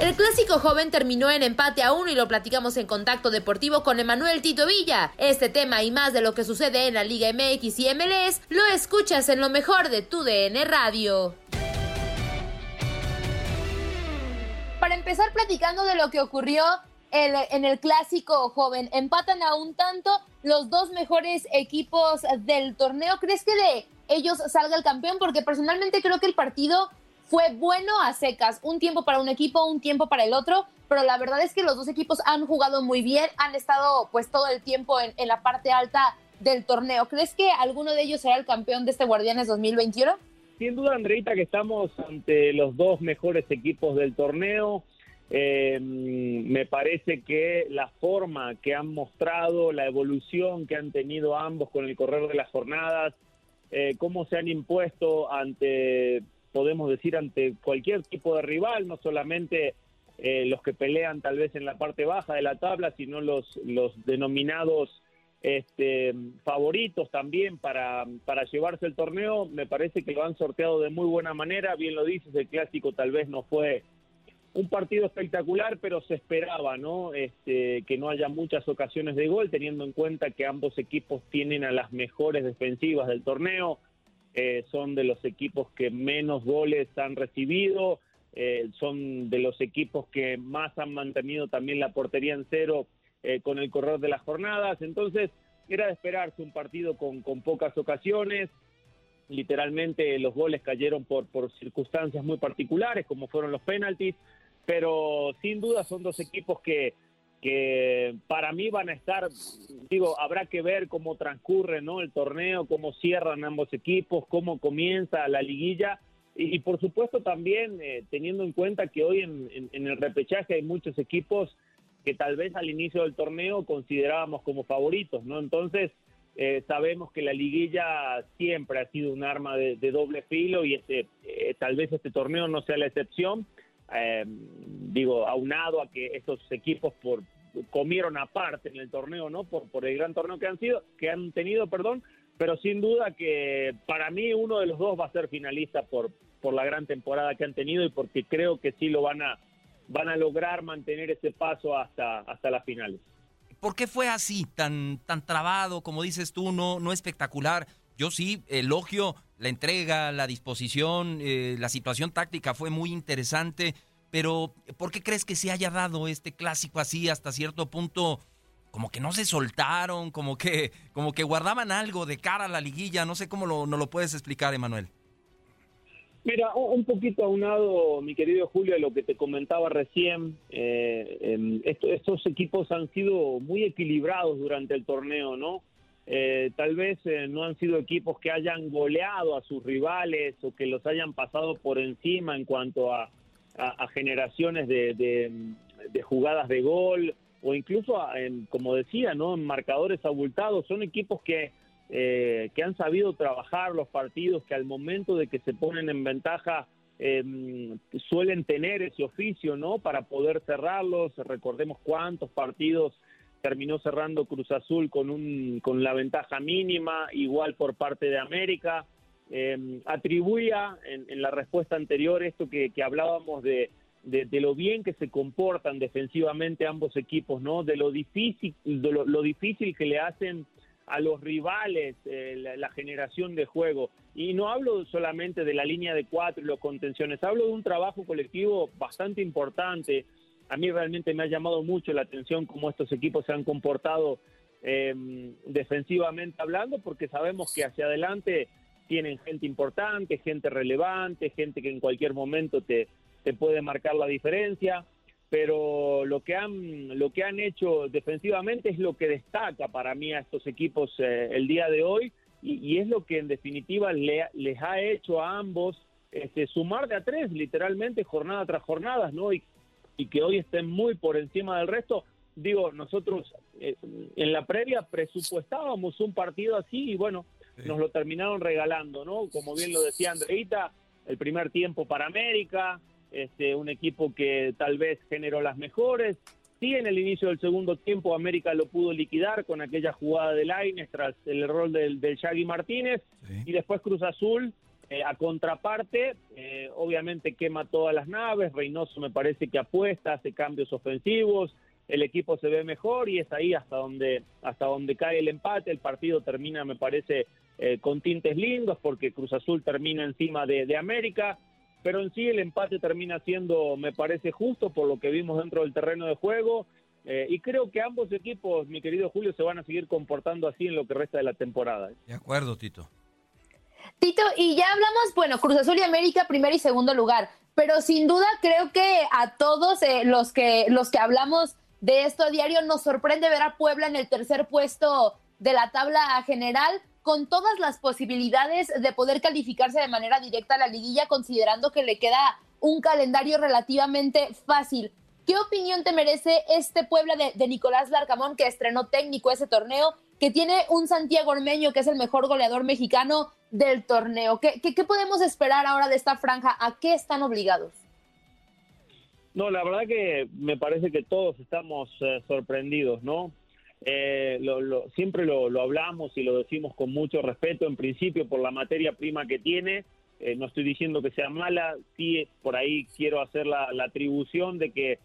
El clásico joven terminó en empate a uno y lo platicamos en contacto deportivo con Emanuel Tito Villa. Este tema y más de lo que sucede en la Liga MX y MLS lo escuchas en lo mejor de tu DN Radio. Para empezar platicando de lo que ocurrió en el clásico joven, empatan a un tanto los dos mejores equipos del torneo. ¿Crees que de ellos salga el campeón? Porque personalmente creo que el partido fue bueno a secas, un tiempo para un equipo, un tiempo para el otro, pero la verdad es que los dos equipos han jugado muy bien, han estado pues todo el tiempo en, la parte alta del torneo. ¿Crees que alguno de ellos será el campeón de este Guardianes 2021? Sin duda, Andreita, que estamos ante los dos mejores equipos del torneo. Eh, me parece que la forma que han mostrado, la evolución que han tenido ambos con el correr de las jornadas, eh, cómo se han impuesto ante, podemos decir, ante cualquier tipo de rival, no solamente eh, los que pelean tal vez en la parte baja de la tabla, sino los, los denominados este, favoritos también para, para llevarse el torneo. Me parece que lo han sorteado de muy buena manera. Bien lo dices, el clásico tal vez no fue un partido espectacular, pero se esperaba, ¿no? Este, que no haya muchas ocasiones de gol, teniendo en cuenta que ambos equipos tienen a las mejores defensivas del torneo. Eh, son de los equipos que menos goles han recibido, eh, son de los equipos que más han mantenido también la portería en cero eh, con el correr de las jornadas. Entonces, era de esperarse un partido con, con pocas ocasiones. Literalmente los goles cayeron por, por circunstancias muy particulares, como fueron los penaltis, pero sin duda son dos equipos que, que para mí van a estar, digo, habrá que ver cómo transcurre ¿no? el torneo, cómo cierran ambos equipos, cómo comienza la liguilla y, por supuesto también eh, teniendo en cuenta que hoy en el repechaje hay muchos equipos que tal vez al inicio del torneo considerábamos como favoritos, ¿no? Entonces eh, sabemos que la liguilla siempre ha sido un arma de, de doble filo y este, eh, tal vez este torneo no sea la excepción. Eh, digo, aunado a que estos equipos por comieron aparte en el torneo, ¿no? Por, por el gran torneo que han sido, que han tenido, perdón, pero sin duda que para mí uno de los dos va a ser finalista por, por la gran temporada que han tenido y porque creo que sí lo van a van a lograr mantener ese paso hasta hasta las finales. ¿Por qué fue así, tan, tan trabado, como dices tú, no, no espectacular? Yo sí elogio la entrega, la disposición, eh, la situación táctica fue muy interesante, pero ¿por qué crees que se haya dado este clásico así hasta cierto punto? Como que no se soltaron, como que, como que guardaban algo de cara a la liguilla. No sé cómo lo, no lo puedes explicar, Emanuel. Mira, un poquito aunado, mi querido Julio, a lo que te comentaba recién, eh, em, esto- estos equipos han sido muy equilibrados durante el torneo, ¿no? Eh, tal vez eh, no han sido equipos que hayan goleado a sus rivales o que los hayan pasado por encima en cuanto a, generaciones de, jugadas de gol o incluso, como decía, no en marcadores abultados. Son equipos que, eh, que han sabido trabajar los partidos, que al momento de que se ponen en ventaja suelen tener ese oficio, ¿no? Para poder cerrarlos. Recordemos cuántos partidos terminó cerrando Cruz Azul con, un, con la ventaja mínima, igual por parte de América. Eh, atribuía en, la respuesta anterior esto que, hablábamos de, de, lo bien que se comportan defensivamente ambos equipos, ¿no? De lo difícil, de lo, difícil que le hacen a los rivales eh, la, la, generación de juego. Y no hablo solamente de la línea de cuatro y los contenciones, hablo de un trabajo colectivo bastante importante a mí realmente me ha llamado mucho la atención cómo estos equipos se han comportado eh, defensivamente hablando, porque sabemos que hacia adelante tienen gente importante, gente relevante, gente que en cualquier momento te, te puede marcar la diferencia, pero lo que han lo que han hecho defensivamente es lo que destaca para mí a estos equipos eh, el día de hoy y, es lo que en definitiva les ha hecho a ambos este, sumar de a tres literalmente jornada tras jornada, ¿no? Y que hoy estén muy por encima del resto. Digo, nosotros eh, en la previa presupuestábamos un partido así y bueno, nos lo terminaron regalando, ¿no? Como bien lo decía Andreita, el primer tiempo para América, este, un equipo que tal vez generó las mejores. Sí, en el inicio del segundo tiempo América lo pudo liquidar con aquella jugada de Laines tras el error del, del Shaggy Martínez y después Cruz Azul eh, a contraparte, eh, obviamente quema todas las naves, Reynoso me parece que apuesta, hace cambios ofensivos, el equipo se ve mejor y es ahí hasta donde, hasta donde cae el empate, el partido termina me parece eh, con tintes lindos porque Cruz Azul termina encima de, América, pero en sí el empate termina siendo, me parece justo por lo que vimos dentro del terreno de juego. y creo que ambos equipos, mi querido Julio, se van a seguir comportando así en lo que resta de la temporada. De acuerdo, Tito. Tito, y ya hablamos, bueno, Cruz Azul y América, primer y segundo lugar, pero sin duda creo que a todos eh, los, que, los que hablamos de esto a diario nos sorprende ver a Puebla en el tercer puesto de la tabla general con todas las posibilidades de poder calificarse de manera directa a la liguilla, considerando que le queda un calendario relativamente fácil. ¿Qué opinión te merece este Puebla de, de Nicolás Larcamón, que estrenó técnico ese torneo que tiene un Santiago Ormeño, que es el mejor goleador mexicano del torneo. ¿Qué, qué, podemos esperar ahora de esta franja? ¿A qué están obligados? No, la verdad que me parece que todos estamos eh, sorprendidos, ¿no? Eh, lo, siempre lo, hablamos y lo decimos con mucho respeto, en principio por la materia prima que tiene. Eh, no estoy diciendo que sea mala, sí por ahí quiero hacer la, la atribución de que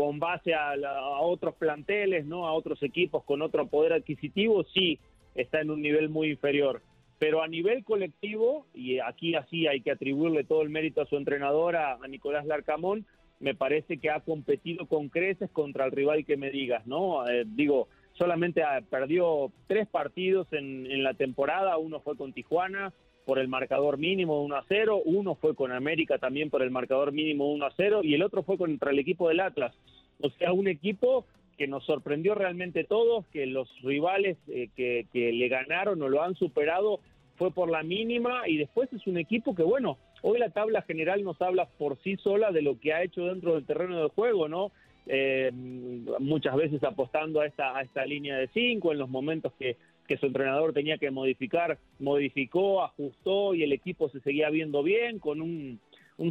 con base a, otros planteles, ¿no? A otros equipos con otro poder adquisitivo, sí está en un nivel muy inferior. Pero a nivel colectivo, y aquí así hay que atribuirle todo el mérito a su entrenador, a, Nicolás Larcamón, me parece que ha competido con creces contra el rival que me digas, ¿no? Eh, digo, solamente perdió tres partidos en, la temporada, uno fue con Tijuana, por el marcador mínimo 1 a 0, uno fue con América también por el marcador mínimo 1 a 0 y el otro fue contra el equipo del Atlas. O sea, un equipo que nos sorprendió realmente todos, que los rivales eh, que le ganaron o lo han superado fue por la mínima y después es un equipo que, bueno, hoy la tabla general nos habla por sí sola de lo que ha hecho dentro del terreno de juego, ¿no? Eh, muchas veces apostando a esta, a esta línea de cinco en los momentos que que su entrenador tenía que modificar, modificó, ajustó y el equipo se seguía viendo bien con un,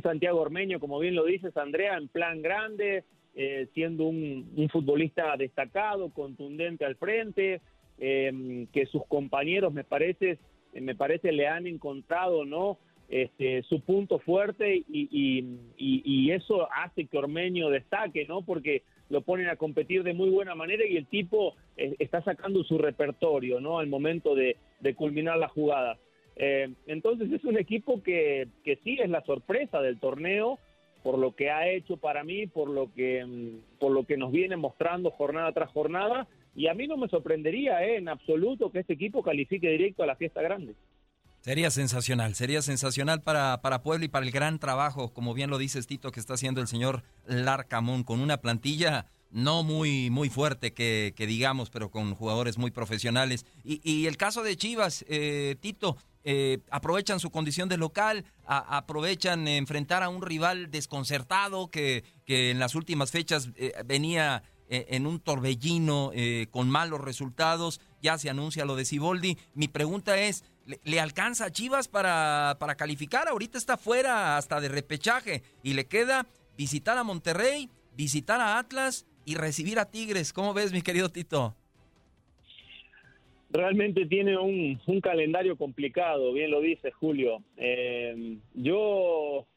Santiago Ormeño, como bien lo dices, Andrea, en plan grande, eh, siendo un, futbolista destacado, contundente al frente, eh, que sus compañeros me parece, me parece le han encontrado, ¿no? Este, su punto fuerte y, y, eso hace que Ormeño destaque, ¿no? Porque lo ponen a competir de muy buena manera y el tipo eh, está sacando su repertorio, ¿no? Al momento de, culminar la jugada. Eh, entonces es un equipo que, que sí es la sorpresa del torneo por lo que ha hecho para mí, por lo que mm, por lo que nos viene mostrando jornada tras jornada y a mí no me sorprendería eh, en absoluto que este equipo califique directo a la fiesta grande. Sería sensacional, sería sensacional para, para Puebla y para el gran trabajo, como bien lo dices Tito, que está haciendo el señor Larcamón, con una plantilla no muy, muy fuerte que, digamos, pero con jugadores muy profesionales. Y, el caso de Chivas, eh, Tito, eh, aprovechan su condición de local, aprovechan enfrentar a un rival desconcertado que, que en las últimas fechas venía en un torbellino con malos resultados, ya se anuncia lo de Siboldi. Mi pregunta es, ¿le, alcanza a Chivas para, para calificar? Ahorita está fuera hasta de repechaje y le queda visitar a Monterrey, visitar a Atlas y recibir a Tigres. ¿Cómo ves, mi querido Tito? Realmente tiene un, calendario complicado, bien lo dice Julio. Eh, yo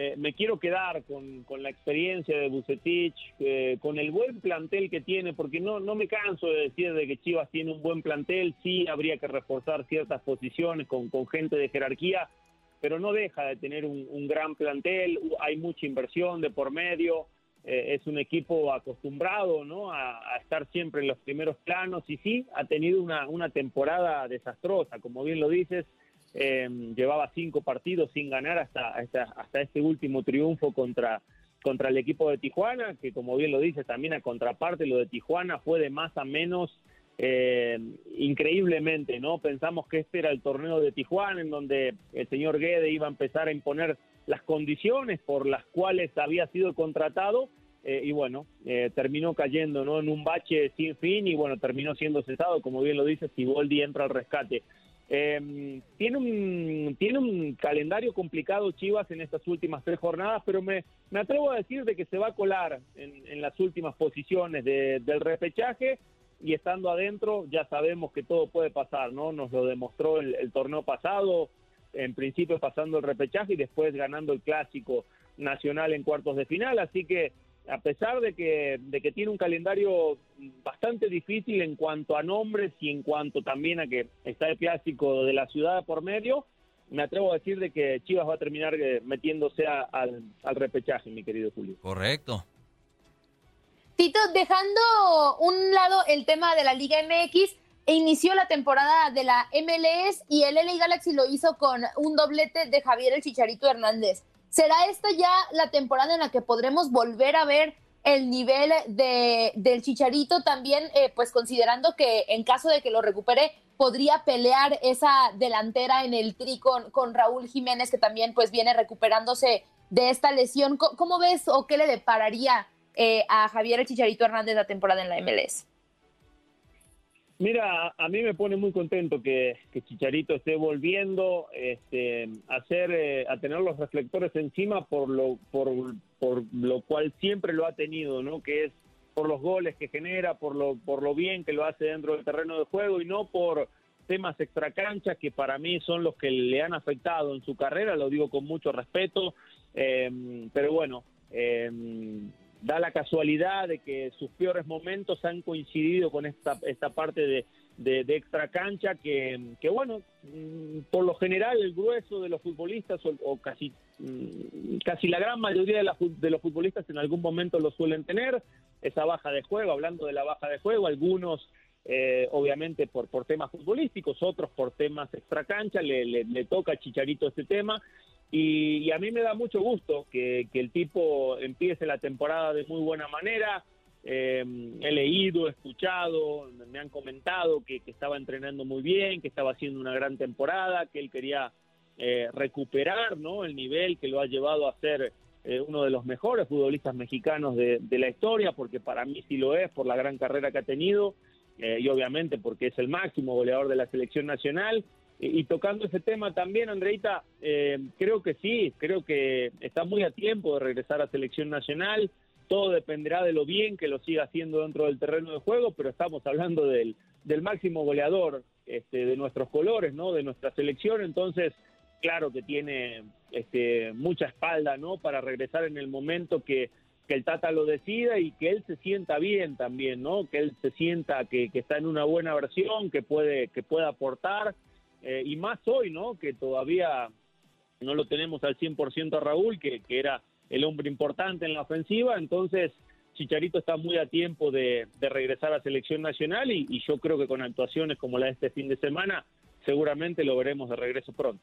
eh, me quiero quedar con, la experiencia de Bucetich, eh, con el buen plantel que tiene, porque no, no me canso de decir de que Chivas tiene un buen plantel, sí habría que reforzar ciertas posiciones con, con gente de jerarquía, pero no deja de tener un, un gran plantel, hay mucha inversión de por medio. Eh, es un equipo acostumbrado ¿no? A, estar siempre en los primeros planos y sí, ha tenido una, una temporada desastrosa, como bien lo dices, em, llevaba cinco partidos sin ganar hasta, hasta, este último triunfo contra, contra el equipo de Tijuana, que como bien lo dices, también a contraparte lo de Tijuana fue de más a menos eh, increíblemente, ¿no? Pensamos que este era el torneo de Tijuana, en donde el señor Guede iba a empezar a imponer las condiciones por las cuales había sido contratado eh, y bueno, eh, terminó cayendo ¿no? en un bache sin fin y bueno, terminó siendo cesado, como bien lo dice, Siboldi entra al rescate. Em, tiene, un, tiene un calendario complicado Chivas en estas últimas tres jornadas, pero me, me atrevo a decir de que se va a colar en, las últimas posiciones del repechaje y estando adentro ya sabemos que todo puede pasar, ¿no? Nos lo demostró el torneo pasado, en principio pasando el repechaje y después ganando el clásico nacional en cuartos de final, así que a pesar de que, de que tiene un calendario bastante difícil en cuanto a nombres y en cuanto también a que está el clásico de la ciudad por medio, me atrevo a decir de que Chivas va a terminar eh, metiéndose al, al repechaje, mi querido Julio. Correcto. Tito, dejando un lado el tema de la Liga MX, e inició la temporada de la MLS y el LA Galaxy lo hizo con un doblete de Javier el Chicharito Hernández. ¿Será esta ya la temporada en la que podremos volver a ver el nivel de, del Chicharito también, eh, pues considerando que en caso de que lo recupere, podría pelear esa delantera en el tri con, Raúl Jiménez, que también pues viene recuperándose de esta lesión. ¿Cómo, ves o qué le depararía eh, a Javier el Chicharito Hernández la temporada en la MLS? Mira, a mí me pone muy contento que, Chicharito esté volviendo este, a, eh, a tener los reflectores encima por lo, por, por lo cual siempre lo ha tenido, ¿no? Que es por los goles que genera, por lo, por lo bien que lo hace dentro del terreno de juego y no por temas extracanchas que para mí son los que le han afectado en su carrera, lo digo con mucho respeto, eh, pero bueno, eh, da la casualidad de que sus peores momentos han coincidido con esta, esta parte de, de, extra cancha que, que, bueno, mm, por lo general el grueso de los futbolistas o, casi, mm, casi la gran mayoría de, de, los futbolistas en algún momento lo suelen tener, esa baja de juego, hablando de la baja de juego, algunos eh, obviamente por, por temas futbolísticos, otros por temas extra cancha, le, le, le toca a Chicharito este tema y, a mí me da mucho gusto que, el tipo empiece la temporada de muy buena manera. Eh, he leído, escuchado, me han comentado que, estaba entrenando muy bien, que estaba haciendo una gran temporada, que él quería eh, recuperar ¿no? el nivel que lo ha llevado a ser eh, uno de los mejores futbolistas mexicanos de, de, la historia, porque para mí sí lo es, por la gran carrera que ha tenido, y obviamente porque es el máximo goleador de la selección nacional. Y, tocando ese tema también, Andreita, eh, creo que sí, creo que está muy a tiempo de regresar a selección nacional. Todo dependerá de lo bien que lo siga haciendo dentro del terreno de juego, pero estamos hablando del, del máximo goleador este, de nuestros colores, ¿no? De nuestra selección. Entonces, claro que tiene este, mucha espalda, ¿no? Para regresar en el momento que, que el Tata lo decida y que él se sienta bien también, ¿no? Que él se sienta que, que está en una buena versión, que puede, que pueda aportar eh, y más hoy, ¿no? Que todavía no lo tenemos al 100% a Raúl, que, que, era el hombre importante en la ofensiva, entonces Chicharito está muy a tiempo de, regresar a selección nacional y, y yo creo que con actuaciones como la de este fin de semana, seguramente lo veremos de regreso pronto.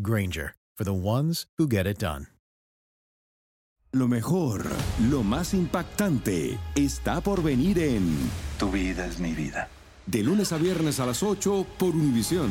Granger, for the ones who get it done. Lo mejor, lo más impactante, está por venir en Tu vida es mi vida. De lunes a viernes a las 8 por Univisión.